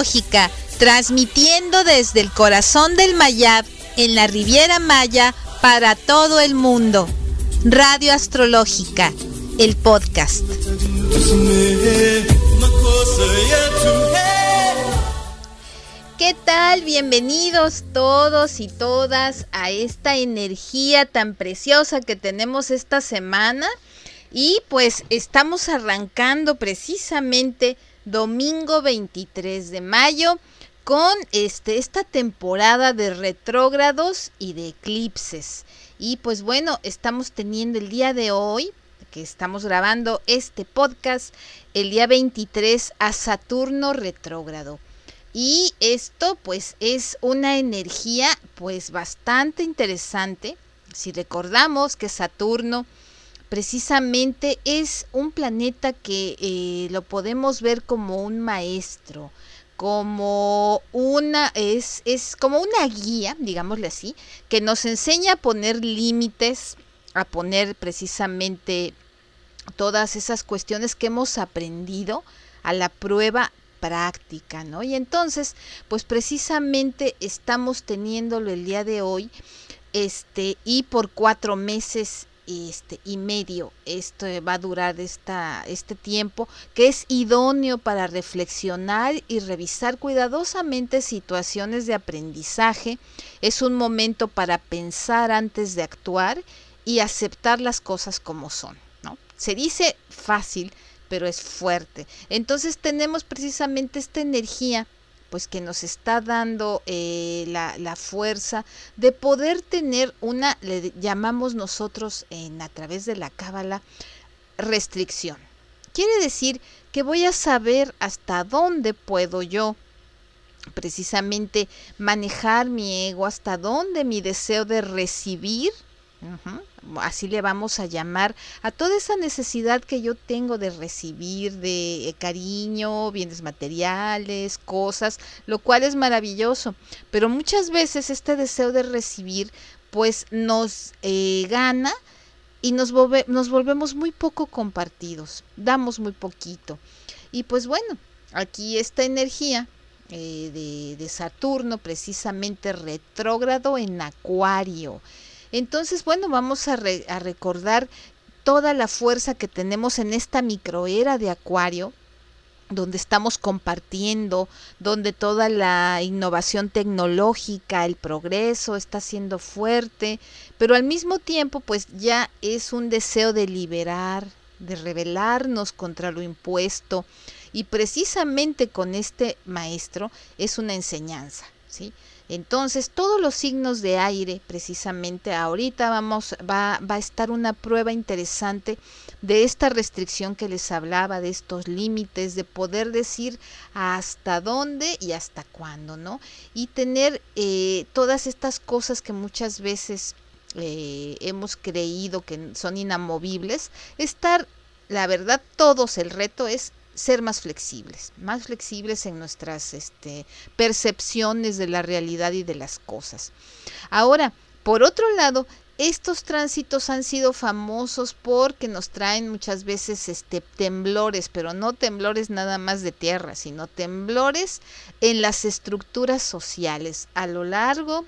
Astrológica, transmitiendo desde el corazón del Mayab en la Riviera Maya para todo el mundo. Radio Astrológica, el podcast. ¿Qué tal? Bienvenidos todos y todas a esta energía tan preciosa que tenemos esta semana. Y pues estamos arrancando precisamente domingo 23 de mayo con este, esta temporada de retrógrados y de eclipses. Y pues bueno, estamos teniendo el día de hoy, que estamos grabando este podcast, el día 23 a Saturno retrógrado. Y esto pues es una energía pues bastante interesante. Si recordamos que Saturno precisamente es un planeta que eh, lo podemos ver como un maestro, como una, es, es como una guía, digámosle así, que nos enseña a poner límites, a poner precisamente todas esas cuestiones que hemos aprendido a la prueba práctica, ¿no? Y entonces, pues precisamente estamos teniéndolo el día de hoy, este, y por cuatro meses este, y medio. Esto va a durar esta, este tiempo que es idóneo para reflexionar y revisar cuidadosamente situaciones de aprendizaje. Es un momento para pensar antes de actuar y aceptar las cosas como son. ¿no? Se dice fácil, pero es fuerte. Entonces tenemos precisamente esta energía pues que nos está dando eh, la, fuerza de poder tener una, le llamamos nosotros en, a través de la cábala, restricción. Quiere decir que voy a saber hasta dónde puedo yo precisamente manejar mi ego, hasta dónde mi deseo de recibir así le vamos a llamar a toda esa necesidad que yo tengo de recibir de eh, cariño, bienes materiales, cosas, lo cual es maravilloso. Pero muchas veces este deseo de recibir pues nos eh, gana y nos, volvemos muy poco compartidos, damos muy poquito. Y pues bueno, aquí esta energía eh, de, de Saturno precisamente retrógrado en Acuario. Entonces, bueno, vamos a, recordar toda la fuerza que tenemos en esta microera de Acuario, donde estamos compartiendo, donde toda la innovación tecnológica, el progreso está siendo fuerte, pero al mismo tiempo pues ya es un deseo de liberar, de rebelarnos contra lo impuesto y precisamente con este maestro es una enseñanza, ¿sí? Entonces, todos los signos de aire, precisamente ahorita vamos, va, va, a estar una prueba interesante de esta restricción que les hablaba, de estos límites, de poder decir hasta dónde y hasta cuándo, ¿no? Y tener eh, todas estas cosas que muchas veces eh, hemos creído que son inamovibles, estar, la verdad, todos, el reto es ser más flexibles, más flexibles en nuestras este, percepciones de la realidad y de las cosas. Ahora, por otro lado, estos tránsitos han sido famosos porque nos traen muchas veces este temblores, pero no temblores nada más de tierra, sino temblores en las estructuras sociales a lo largo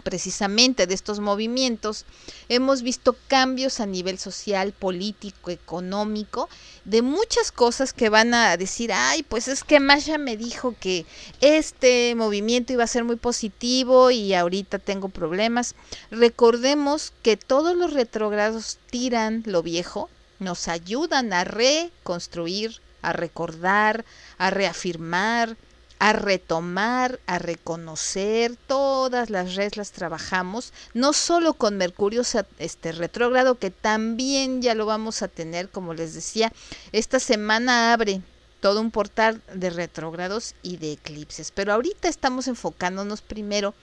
precisamente de estos movimientos, hemos visto cambios a nivel social, político, económico, de muchas cosas que van a decir, ay, pues es que Masha me dijo que este movimiento iba a ser muy positivo y ahorita tengo problemas. Recordemos que todos los retrogrados tiran lo viejo, nos ayudan a reconstruir, a recordar, a reafirmar, a retomar, a reconocer, todas las redes las trabajamos, no solo con Mercurio este retrógrado, que también ya lo vamos a tener, como les decía, esta semana abre todo un portal de retrógrados y de eclipses, pero ahorita estamos enfocándonos primero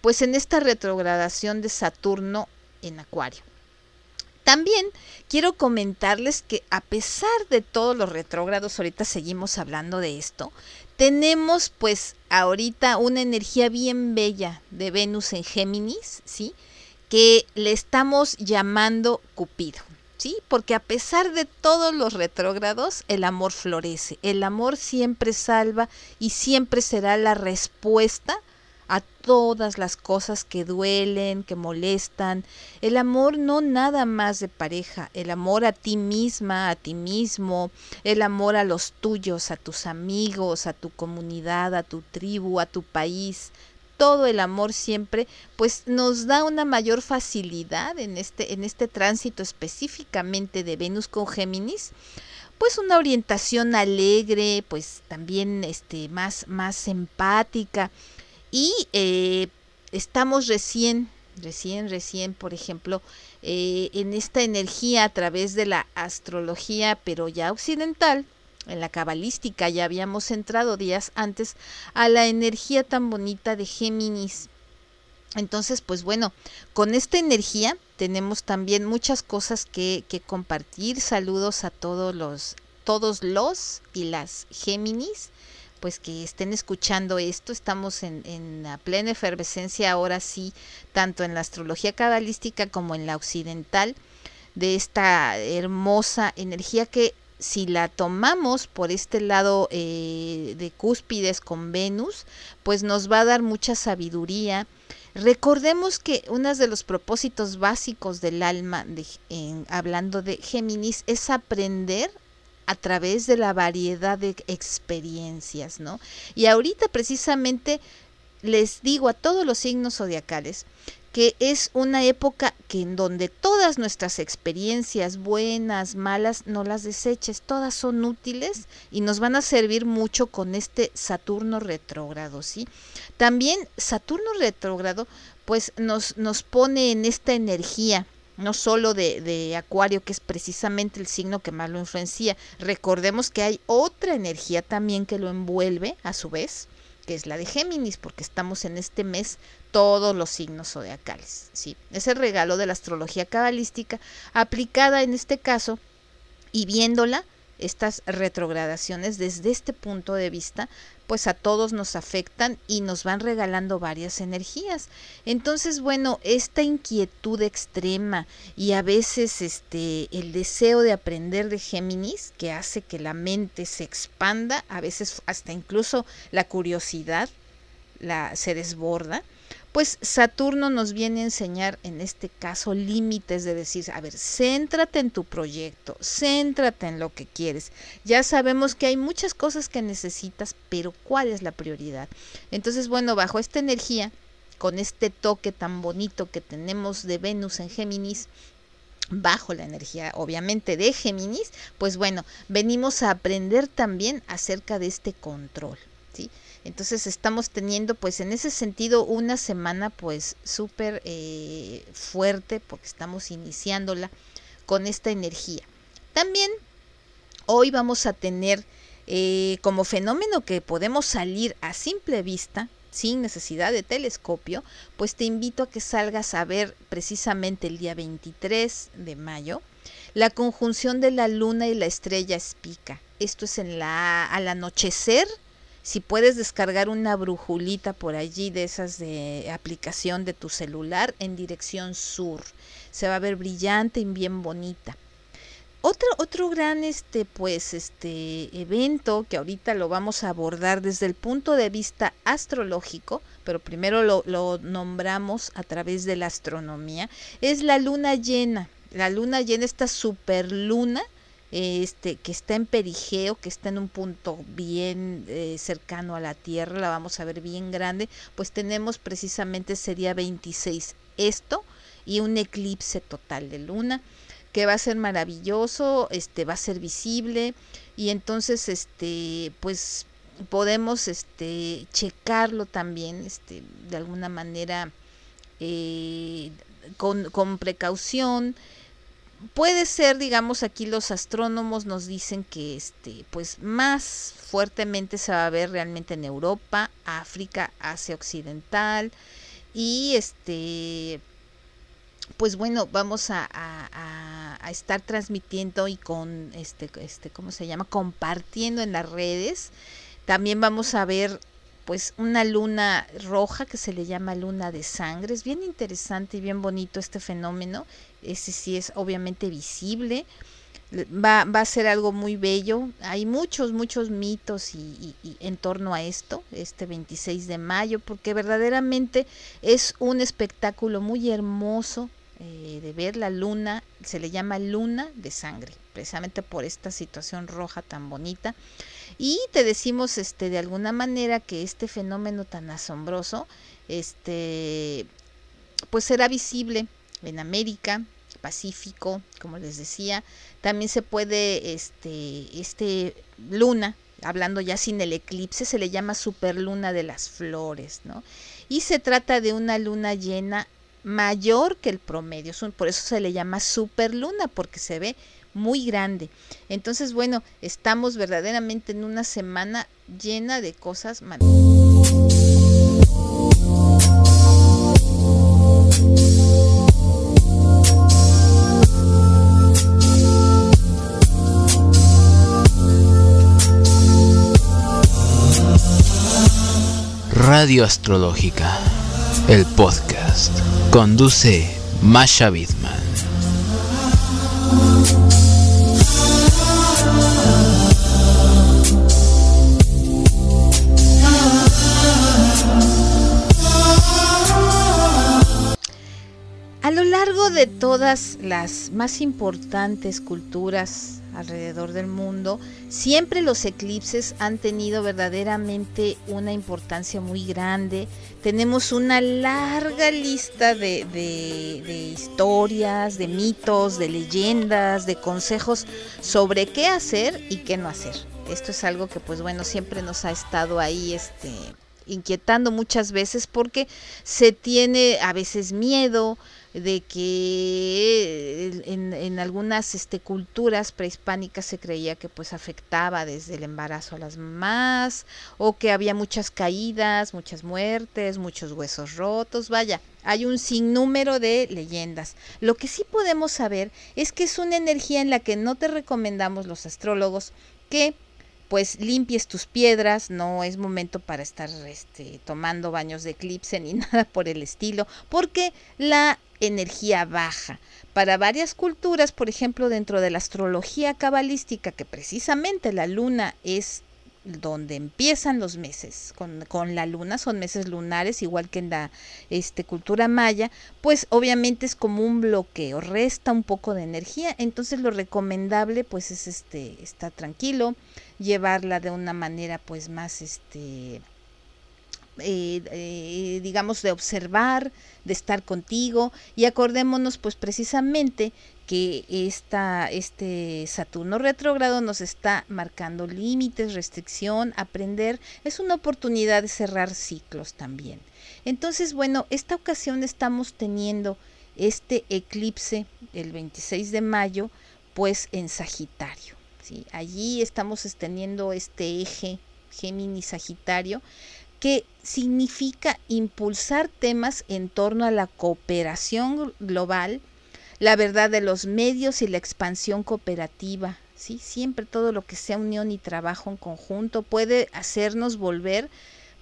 pues en esta retrogradación de Saturno en Acuario. También quiero comentarles que a pesar de todos los retrógrados, ahorita seguimos hablando de esto, tenemos pues ahorita una energía bien bella de Venus en Géminis, ¿sí? Que le estamos llamando Cupido. ¿sí? Porque a pesar de todos los retrógrados, el amor florece. El amor siempre salva y siempre será la respuesta a todas las cosas que duelen, que molestan. El amor no nada más de pareja, el amor a ti misma, a ti mismo, el amor a los tuyos, a tus amigos, a tu comunidad, a tu tribu, a tu país. Todo el amor siempre pues nos da una mayor facilidad en este en este tránsito específicamente de Venus con Géminis pues una orientación alegre, pues también este más más empática, y eh, estamos recién, recién, recién, por ejemplo, eh, en esta energía a través de la astrología, pero ya occidental, en la cabalística, ya habíamos entrado días antes a la energía tan bonita de Géminis. Entonces, pues bueno, con esta energía tenemos también muchas cosas que, que compartir. Saludos a todos los, todos los y las Géminis pues que estén escuchando esto. Estamos en, en la plena efervescencia ahora sí, tanto en la astrología cabalística como en la occidental, de esta hermosa energía que si la tomamos por este lado eh, de cúspides con Venus, pues nos va a dar mucha sabiduría. Recordemos que uno de los propósitos básicos del alma, de, hablando de Géminis, es aprender a través de la variedad de experiencias, ¿no? Y ahorita precisamente les digo a todos los signos zodiacales que es una época que en donde todas nuestras experiencias buenas, malas, no las deseches, todas son útiles y nos van a servir mucho con este Saturno retrógrado, ¿sí? También Saturno retrógrado pues nos nos pone en esta energía no solo de, Acuario, que es precisamente el signo que más lo influencia. Recordemos que hay otra energía también que lo envuelve, a su vez, que es la de Géminis, porque estamos en este mes todos los signos zodiacales. ¿sí? Es el regalo de la astrología cabalística aplicada en este caso y viéndola estas retrogradaciones desde este punto de vista, pues a todos nos afectan y nos van regalando varias energías. Entonces, bueno, esta inquietud extrema y a veces este el deseo de aprender de Géminis que hace que la mente se expanda, a veces hasta incluso la curiosidad la se desborda pues Saturno nos viene a enseñar en este caso límites de decir, a ver, céntrate en tu proyecto, céntrate en lo que quieres. Ya sabemos que hay muchas cosas que necesitas, pero ¿cuál es la prioridad? Entonces, bueno, bajo esta energía, con este toque tan bonito que tenemos de Venus en Géminis, bajo la energía obviamente de Géminis, pues bueno, venimos a aprender también acerca de este control, Entonces estamos teniendo pues en ese sentido una semana pues súper eh, fuerte porque estamos iniciándola con esta energía. También hoy vamos a tener eh, como fenómeno que podemos salir a simple vista, sin necesidad de telescopio, pues te invito a que salgas a ver precisamente el día 23 de mayo la conjunción de la luna y la estrella espica. Esto es en la al anochecer si puedes descargar una brujulita por allí de esas de aplicación de tu celular en dirección sur, se va a ver brillante y bien bonita. Otro, otro gran este pues este evento que ahorita lo vamos a abordar desde el punto de vista astrológico, pero primero lo, nombramos a través de la astronomía, es la luna llena. La luna llena, esta superluna, este, que está en perigeo, que está en un punto bien eh, cercano a la Tierra, la vamos a ver bien grande, pues tenemos precisamente sería 26 esto y un eclipse total de luna que va a ser maravilloso, este va a ser visible y entonces este pues podemos este checarlo también este de alguna manera eh, con, con precaución puede ser, digamos, aquí los astrónomos nos dicen que este, pues más fuertemente se va a ver realmente en Europa, África, Asia Occidental y este pues bueno, vamos a, a, estar transmitiendo y con este, este, ¿cómo se llama? compartiendo en las redes. También vamos a ver pues una luna roja que se le llama luna de sangre. Es bien interesante y bien bonito este fenómeno. Ese sí es obviamente visible. Va, va a ser algo muy bello. Hay muchos, muchos mitos y, en torno a esto, este 26 de mayo, porque verdaderamente es un espectáculo muy hermoso eh, de ver la luna. Se le llama luna de sangre, precisamente por esta situación roja tan bonita. Y te decimos este, de alguna manera que este fenómeno tan asombroso, este, pues será visible en América, Pacífico, como les decía. También se puede, este, este luna, hablando ya sin el eclipse, se le llama superluna de las flores, ¿no? Y se trata de una luna llena mayor que el promedio, por eso se le llama superluna, porque se ve muy grande. Entonces, bueno, estamos verdaderamente en una semana llena de cosas maravillosas. Radio Astrológica, el podcast. Conduce Masha Bidman. A lo largo de todas las más importantes culturas alrededor del mundo, siempre los eclipses han tenido verdaderamente una importancia muy grande. Tenemos una larga lista de, de, historias, de mitos, de leyendas, de consejos sobre qué hacer y qué no hacer. Esto es algo que pues bueno, siempre nos ha estado ahí este inquietando muchas veces porque se tiene a veces miedo, de que en, algunas este, culturas prehispánicas se creía que pues afectaba desde el embarazo a las mamás o que había muchas caídas, muchas muertes, muchos huesos rotos, vaya, hay un sinnúmero de leyendas. Lo que sí podemos saber es que es una energía en la que no te recomendamos los astrólogos que pues limpies tus piedras, no es momento para estar este, tomando baños de eclipse ni nada por el estilo, porque la energía baja. Para varias culturas, por ejemplo, dentro de la astrología cabalística, que precisamente la luna es donde empiezan los meses con, con, la luna, son meses lunares, igual que en la este, cultura maya, pues obviamente es como un bloqueo, resta un poco de energía, entonces lo recomendable pues es este, estar tranquilo, llevarla de una manera pues más este, eh, eh, digamos, de observar, de estar contigo. Y acordémonos, pues precisamente que esta, este Saturno retrógrado nos está marcando límites, restricción, aprender. Es una oportunidad de cerrar ciclos también. Entonces, bueno, esta ocasión estamos teniendo este eclipse el 26 de mayo, pues en Sagitario. ¿sí? Allí estamos teniendo este eje Géminis-Sagitario que significa impulsar temas en torno a la cooperación global, la verdad de los medios y la expansión cooperativa. ¿sí? Siempre todo lo que sea unión y trabajo en conjunto puede hacernos volver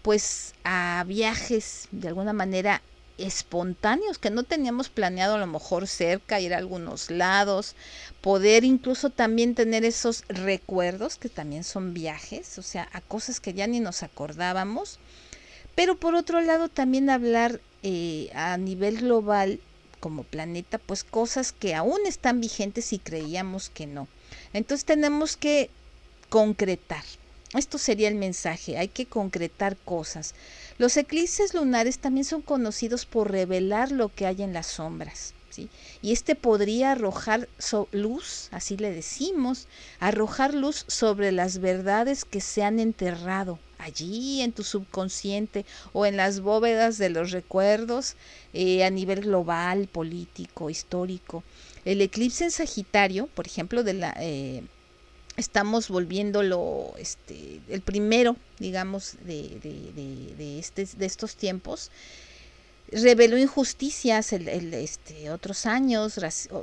pues a viajes de alguna manera espontáneos que no teníamos planeado a lo mejor cerca, ir a algunos lados, poder incluso también tener esos recuerdos que también son viajes, o sea, a cosas que ya ni nos acordábamos pero por otro lado también hablar eh, a nivel global como planeta, pues cosas que aún están vigentes y creíamos que no. Entonces tenemos que concretar. Esto sería el mensaje, hay que concretar cosas. Los eclipses lunares también son conocidos por revelar lo que hay en las sombras. ¿sí? Y este podría arrojar luz, así le decimos, arrojar luz sobre las verdades que se han enterrado allí en tu subconsciente o en las bóvedas de los recuerdos eh, a nivel global, político, histórico. El eclipse en Sagitario, por ejemplo, de la, eh, estamos volviéndolo este, el primero, digamos, de, de, de, este, de estos tiempos reveló injusticias el, este, otros años,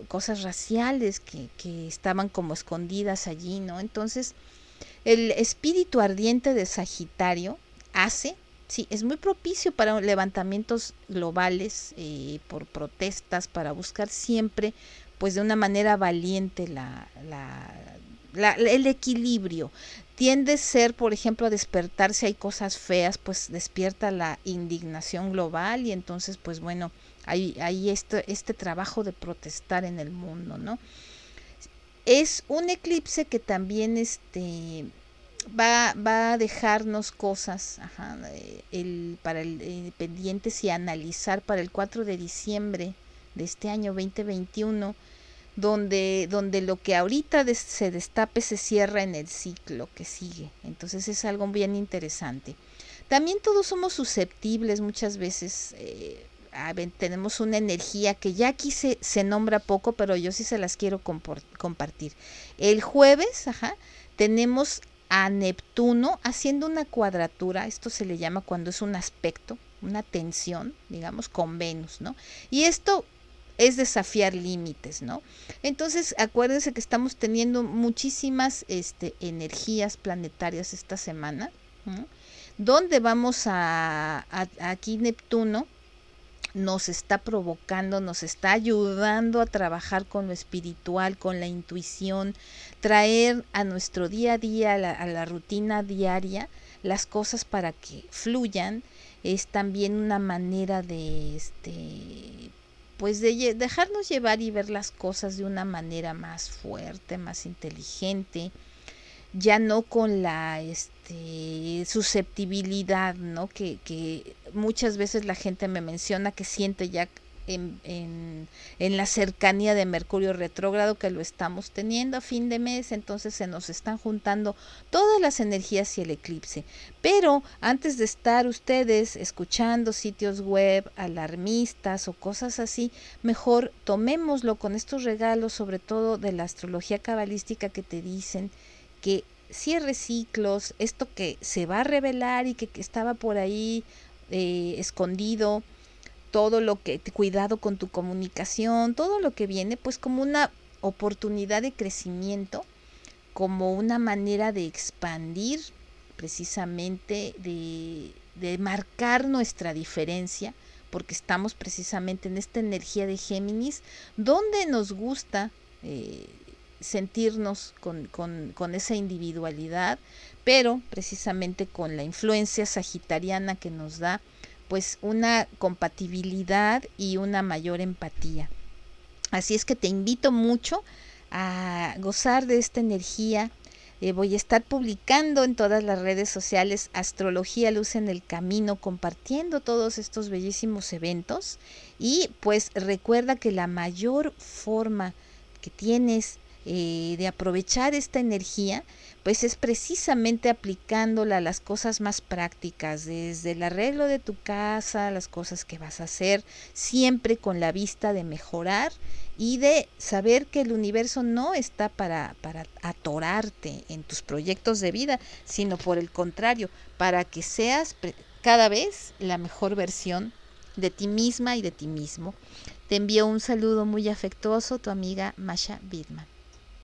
cosas raciales que, que, estaban como escondidas allí, ¿no? Entonces, el espíritu ardiente de Sagitario hace Sí, es muy propicio para levantamientos globales, eh, por protestas, para buscar siempre, pues de una manera valiente, la, la, el equilibrio. Tiende a ser, por ejemplo, a despertarse, hay cosas feas, pues despierta la indignación global y entonces, pues bueno, hay, hay este, este trabajo de protestar en el mundo, ¿no? Es un eclipse que también este, va, va a dejarnos cosas eh, el, para el eh, pendientes y analizar para el 4 de diciembre de este año 2021 donde, donde lo que ahorita se destape se cierra en el ciclo que sigue. Entonces es algo bien interesante. También todos somos susceptibles muchas veces. Eh, tenemos una energía que ya aquí se, nombra poco, pero yo sí se las quiero compartir. El jueves, tenemos a Neptuno haciendo una cuadratura, esto se le llama cuando es un aspecto, una tensión, digamos, con Venus, ¿no? Y esto es desafiar límites, ¿no? Entonces, acuérdense que estamos teniendo muchísimas este, energías planetarias esta semana, donde vamos a, aquí Neptuno nos está provocando, nos está ayudando a trabajar con lo espiritual, con la intuición, traer a nuestro día a día, a la, a la rutina diaria, las cosas para que fluyan. Es también una manera de, este, pues de dejarnos llevar y ver las cosas de una manera más fuerte, más inteligente, ya no con la este, susceptibilidad, ¿no? Que, que muchas veces la gente me menciona que siente ya en, en, la cercanía de Mercurio retrógrado que lo estamos teniendo a fin de mes, entonces se nos están juntando todas las energías y el eclipse. Pero antes de estar ustedes escuchando sitios web alarmistas o cosas así, mejor tomémoslo con estos regalos, sobre todo de la astrología cabalística que te dicen que cierre ciclos, esto que se va a revelar y que, estaba por ahí eh, escondido, todo lo que, cuidado con tu comunicación, todo lo que viene, pues como una oportunidad de crecimiento, como una manera de expandir precisamente, de, de marcar nuestra diferencia, porque estamos precisamente en esta energía de Géminis, donde nos gusta eh, sentirnos con, con, con, esa individualidad, pero precisamente con la influencia sagitariana que nos da pues una compatibilidad y una mayor empatía. Así es que te invito mucho a gozar de esta energía. Eh, voy a estar publicando en todas las redes sociales Astrología Luz en el Camino, compartiendo todos estos bellísimos eventos. Y pues recuerda que la mayor forma que tienes eh, de aprovechar esta energía pues es precisamente aplicándola a las cosas más prácticas, desde el arreglo de tu casa, las cosas que vas a hacer, siempre con la vista de mejorar y de saber que el universo no está para, para atorarte en tus proyectos de vida, sino por el contrario, para que seas cada vez la mejor versión de ti misma y de ti mismo. Te envío un saludo muy afectuoso, tu amiga Masha Bidman.